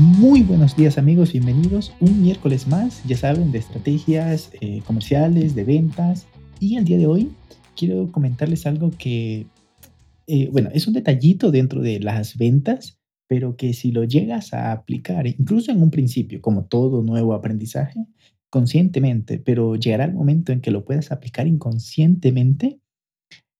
Muy buenos días amigos, bienvenidos un miércoles más, ya saben, de estrategias eh, comerciales, de ventas. Y el día de hoy quiero comentarles algo que, eh, bueno, es un detallito dentro de las ventas, pero que si lo llegas a aplicar, incluso en un principio, como todo nuevo aprendizaje, conscientemente, pero llegará el momento en que lo puedas aplicar inconscientemente,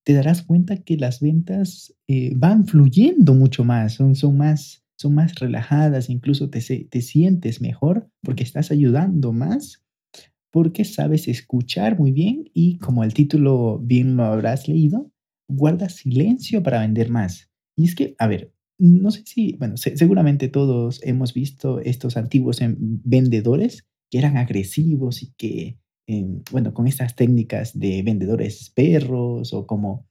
te darás cuenta que las ventas eh, van fluyendo mucho más, son, son más son más relajadas, incluso te, te sientes mejor porque estás ayudando más, porque sabes escuchar muy bien y como el título bien lo habrás leído, guarda silencio para vender más. Y es que, a ver, no sé si, bueno, seguramente todos hemos visto estos antiguos em, vendedores que eran agresivos y que, em, bueno, con estas técnicas de vendedores perros o como,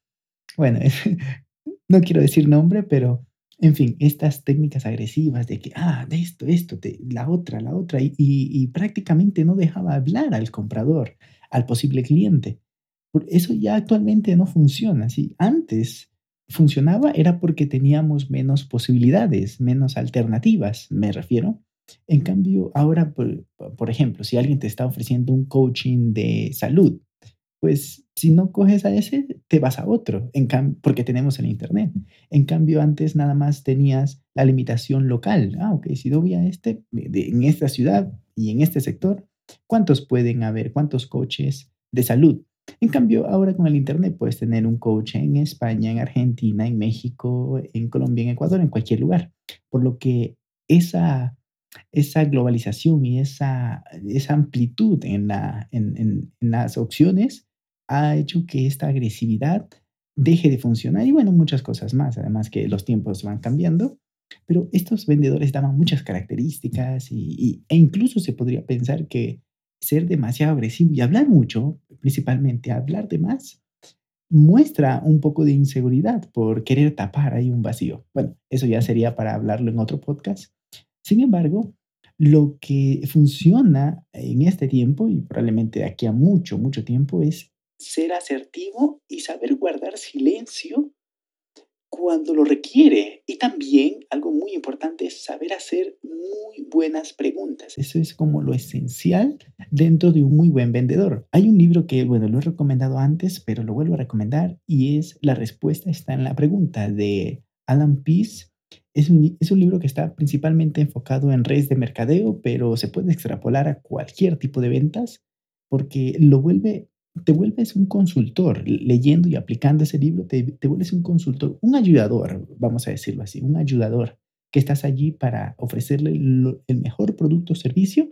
bueno, no quiero decir nombre, pero en fin, estas técnicas agresivas de que, ah, de esto, esto, la otra, la otra, y, prácticamente no dejaba hablar al comprador, al posible cliente. Eso ya actualmente no funciona. Si antes funcionaba era porque teníamos menos posibilidades, menos alternativas, me refiero. En cambio, ahora, por, por ejemplo, si alguien te está ofreciendo un coaching de salud, pues si no coges a ese, te vas a otro, en porque tenemos el Internet. En cambio, antes nada más tenías la limitación local. Ah, ok, si voy a este, en esta ciudad y en este sector, ¿cuántos pueden haber? ¿Cuántos coaches de salud? En cambio, ahora con el Internet puedes tener un coach en España, en Argentina, en México, en Colombia, en Ecuador, en cualquier lugar. Por lo que esa, esa globalización y esa, esa amplitud en, la, en, en las opciones ha hecho que esta agresividad deje de funcionar y bueno, muchas cosas más, además que los tiempos van cambiando, pero estos vendedores daban muchas características y, e incluso se podría pensar que ser demasiado agresivo y hablar mucho, principalmente hablar de más, muestra un poco de inseguridad por querer tapar ahí un vacío. Bueno, eso ya sería para hablarlo en otro podcast. Sin embargo, lo que funciona en este tiempo y probablemente de aquí a mucho, mucho tiempo es ser asertivo y saber guardar silencio cuando lo requiere. Y también algo muy importante es saber hacer muy buenas preguntas. Eso es como lo esencial dentro de un muy buen vendedor. Hay un libro que, bueno, lo he recomendado antes, pero lo vuelvo a recomendar y es La respuesta está en la pregunta de Alan Pease. Es un, es un libro que está principalmente enfocado en redes de mercadeo, pero se puede extrapolar a cualquier tipo de ventas porque lo vuelve te vuelves un consultor, leyendo y aplicando ese libro, te, vuelves un consultor, un ayudador, vamos a decirlo así, un ayudador que estás allí para ofrecerle el mejor producto o servicio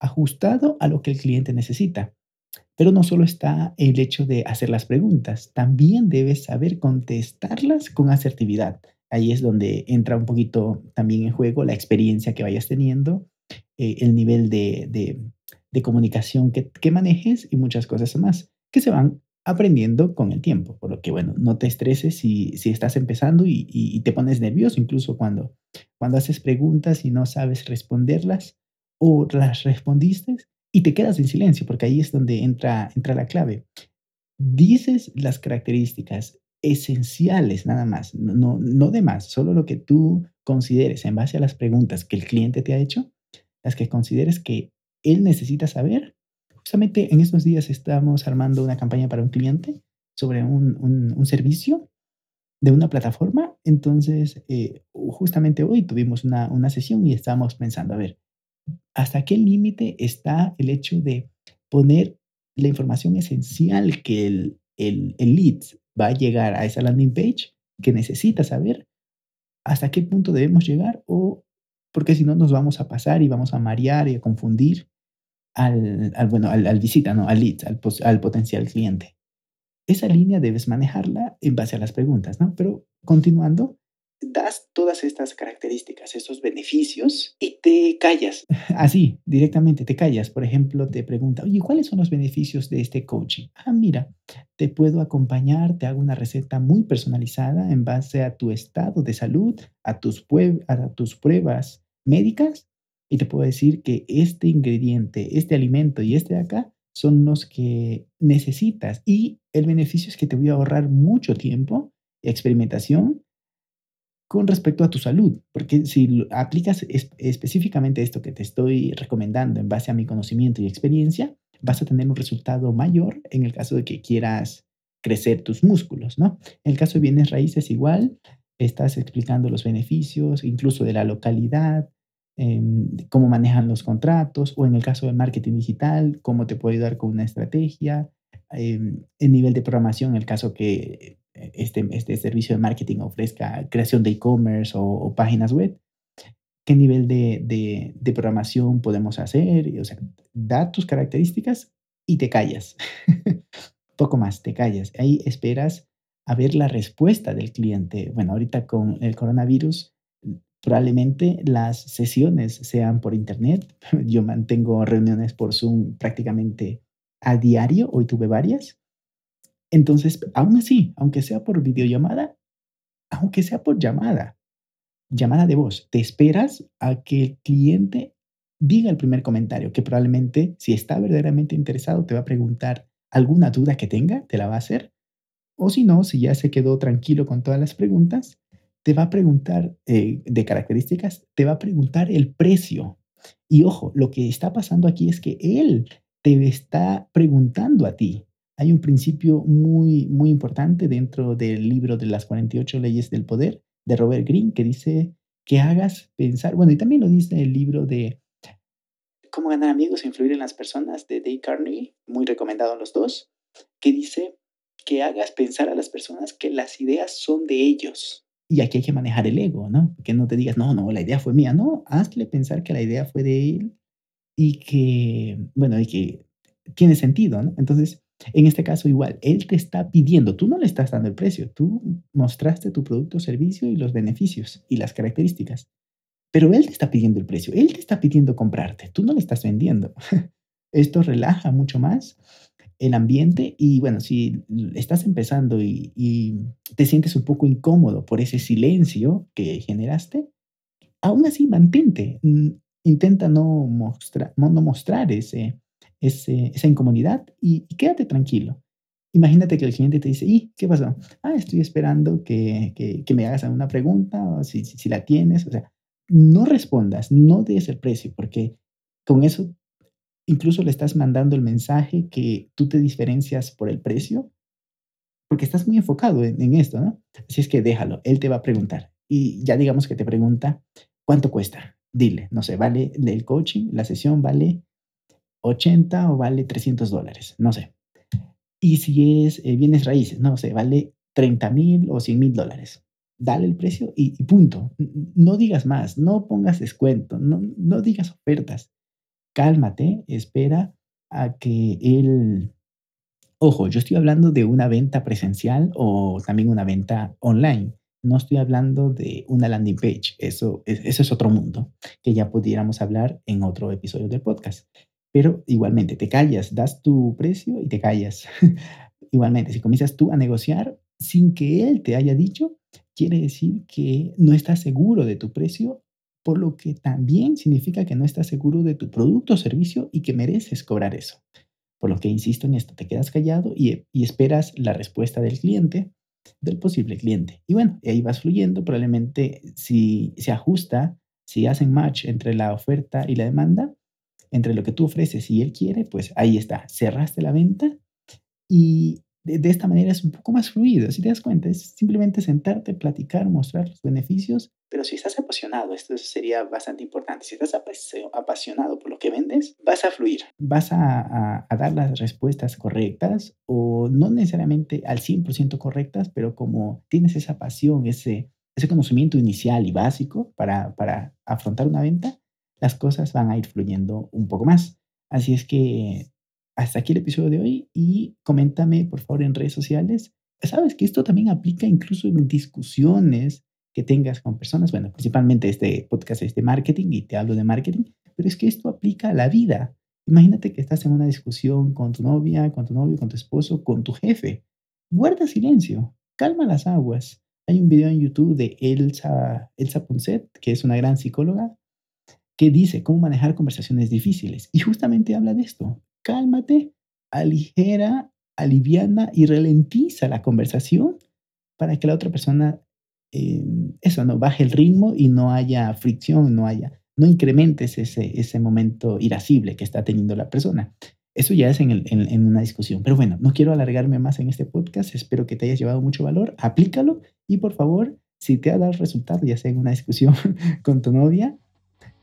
ajustado a lo que el cliente necesita. Pero no solo está el hecho de hacer las preguntas, también debes saber contestarlas con asertividad. Ahí es donde entra un poquito también en juego la experiencia que vayas teniendo, eh, el nivel de comunicación que, que manejes y muchas cosas más que se van aprendiendo con el tiempo. Por lo que, bueno, no te estreses si, si estás empezando y, y, te pones nervioso, incluso cuando, cuando haces preguntas y no sabes responderlas o las respondiste y te quedas en silencio, porque ahí es donde entra, entra la clave. Dices las características esenciales nada más, no, no de más, solo lo que tú consideres en base a las preguntas que el cliente te ha hecho, las que consideres que él necesita saber. Justamente en estos días estamos armando una campaña para un cliente sobre un, servicio de una plataforma. Entonces, eh, justamente hoy tuvimos una, una sesión y estábamos pensando, a ver, ¿hasta qué límite está el hecho de poner la información esencial que el, el, el lead va a llegar a esa landing page que necesita saber? ¿Hasta qué punto debemos llegar? O porque si no nos vamos a pasar y vamos a marear y a confundir al, al bueno, al, al, visita, ¿no? al lead, al, al potencial cliente. Esa línea debes manejarla en base a las preguntas, ¿no? Pero continuando, das todas estas características, estos beneficios y te callas. Así, directamente te callas. Por ejemplo, te pregunta, oye, ¿cuáles son los beneficios de este coaching? Ah, mira, te puedo acompañar, te hago una receta muy personalizada en base a tu estado de salud, a tus, a tus pruebas médicas y te puedo decir que este ingrediente, este alimento y este de acá son los que necesitas y el beneficio es que te voy a ahorrar mucho tiempo, experimentación con respecto a tu salud, porque si aplicas específicamente esto que te estoy recomendando en base a mi conocimiento y experiencia, vas a tener un resultado mayor en el caso de que quieras crecer tus músculos, ¿no? En el caso de bienes raíces igual, estás explicando los beneficios, incluso de la localidad, em, cómo manejan los contratos, o en el caso de marketing digital, cómo te puede ayudar con una estrategia, em, el nivel de programación, en el caso que este, este servicio de marketing ofrezca creación de e-commerce o, páginas web, qué nivel de, de, programación podemos hacer, o sea, da tus características y te callas. Poco más, te callas. Ahí esperas a ver la respuesta del cliente. Bueno, ahorita con el coronavirus, probablemente las sesiones sean por internet. Yo mantengo reuniones por Zoom prácticamente a diario, hoy tuve varias, entonces, aún así, aunque sea por videollamada, aunque sea por llamada, llamada de voz, te esperas a que el cliente diga el primer comentario, que probablemente, si está verdaderamente interesado, te va a preguntar alguna duda que tenga, te la va a hacer. O si no, si ya se quedó tranquilo con todas las preguntas, te va a preguntar eh, de características, te va a preguntar el precio. Y ojo, lo que está pasando aquí es que él te está preguntando a ti hay un principio muy, muy importante dentro del libro de las 48 leyes del poder de Robert Greene que dice que hagas pensar, bueno, y también lo dice el libro de Cómo ganar amigos e influir en las personas de Dave Carnegie, muy recomendado los dos, que dice que hagas pensar a las personas que las ideas son de ellos. Y aquí hay que manejar el ego, ¿no? Que no te digas, no, no, la idea fue mía, no, hazle pensar que la idea fue de él y que, bueno, y que tiene sentido, ¿no? Entonces, en este caso igual, él te está pidiendo, tú no le estás dando el precio, tú mostraste tu producto servicio y los beneficios y las características, pero él te está pidiendo el precio, él te está pidiendo comprarte, tú no le estás vendiendo. Esto relaja mucho más el ambiente y bueno, si estás empezando y, te sientes un poco incómodo por ese silencio que generaste, aún así mantente, intenta no, mostrar no mostrar ese, esa incomodidad y, quédate tranquilo. Imagínate que el cliente te dice, ¿y qué pasó? Ah, estoy esperando que, que, me hagas alguna pregunta o si, si, la tienes. O sea, no respondas, no des el precio, porque con eso incluso le estás mandando el mensaje que tú te diferencias por el precio, porque estás muy enfocado en, esto, ¿no? Así es que déjalo, él te va a preguntar. Y ya digamos que te pregunta, ¿cuánto cuesta? Dile, no sé, vale el coaching, la sesión vale 80 o vale 300 dólares, no sé. Y si es eh, bienes raíces, no sé, vale 30 mil o 100 mil dólares. Dale el precio y, punto. No digas más, no pongas descuento, no digas ofertas. Cálmate, espera a que él... Ojo, yo estoy hablando de una venta presencial o también una venta online. No estoy hablando de una landing page. Eso, es otro mundo que ya pudiéramos hablar en otro episodio del podcast. Pero igualmente, te callas, das tu precio y te callas. igualmente, si comienzas tú a negociar sin que él te haya dicho, quiere decir que no estás seguro de tu precio, por lo que también significa que no estás seguro de tu producto o servicio y que mereces cobrar eso. Por lo que insisto en esto, te quedas callado y, esperas la respuesta del cliente, del posible cliente. Y bueno, ahí vas fluyendo, probablemente si se ajusta, si hacen match entre la oferta y la demanda, entre lo que tú ofreces y él quiere, pues ahí está, cerraste la venta y de, esta manera es un poco más fluido, si te das cuenta, es simplemente sentarte, platicar, mostrar los beneficios, pero si estás apasionado, esto sería bastante importante, si estás apasionado por lo que vendes, vas a fluir, vas a, a dar las respuestas correctas o no necesariamente al 100% correctas, pero como tienes esa pasión, ese, ese conocimiento inicial y básico para, para afrontar una venta, las cosas van a ir fluyendo un poco más. Así es que hasta aquí el episodio de hoy y coméntame por favor en redes sociales. Sabes que esto también aplica incluso en discusiones que tengas con personas. Bueno, principalmente este podcast es de marketing y te hablo de marketing, pero es que esto aplica a la vida. Imagínate que estás en una discusión con tu novia, con tu novio, con tu esposo, con tu jefe. Guarda silencio, calma las aguas. Hay un video en YouTube de Elsa, Elsa Ponset, que es una gran psicóloga, que dice cómo manejar conversaciones difíciles. Y justamente habla de esto. Cálmate, aligera, aliviana y ralentiza la conversación para que la otra persona, eh, eso, no baje el ritmo y no haya fricción, no haya, no incrementes ese, ese momento irascible que está teniendo la persona. Eso ya es en, en, una discusión. Pero bueno, no quiero alargarme más en este podcast. Espero que te hayas llevado mucho valor. Aplícalo y por favor, si te ha dado resultado, ya sea en una discusión con tu novia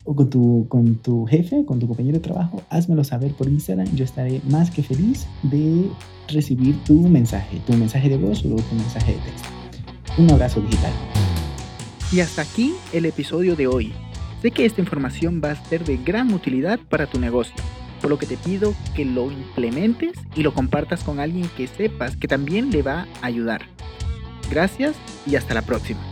o con tu, con tu jefe, con tu compañero de trabajo, házmelo saber por Instagram. Yo estaré más que feliz de recibir tu mensaje, tu mensaje de voz o tu mensaje de texto. Un abrazo digital. Y hasta aquí el episodio de hoy. Sé que esta información va a ser de gran utilidad para tu negocio, por lo que te pido que lo implementes y lo compartas con alguien que sepas que también le va a ayudar. Gracias y hasta la próxima.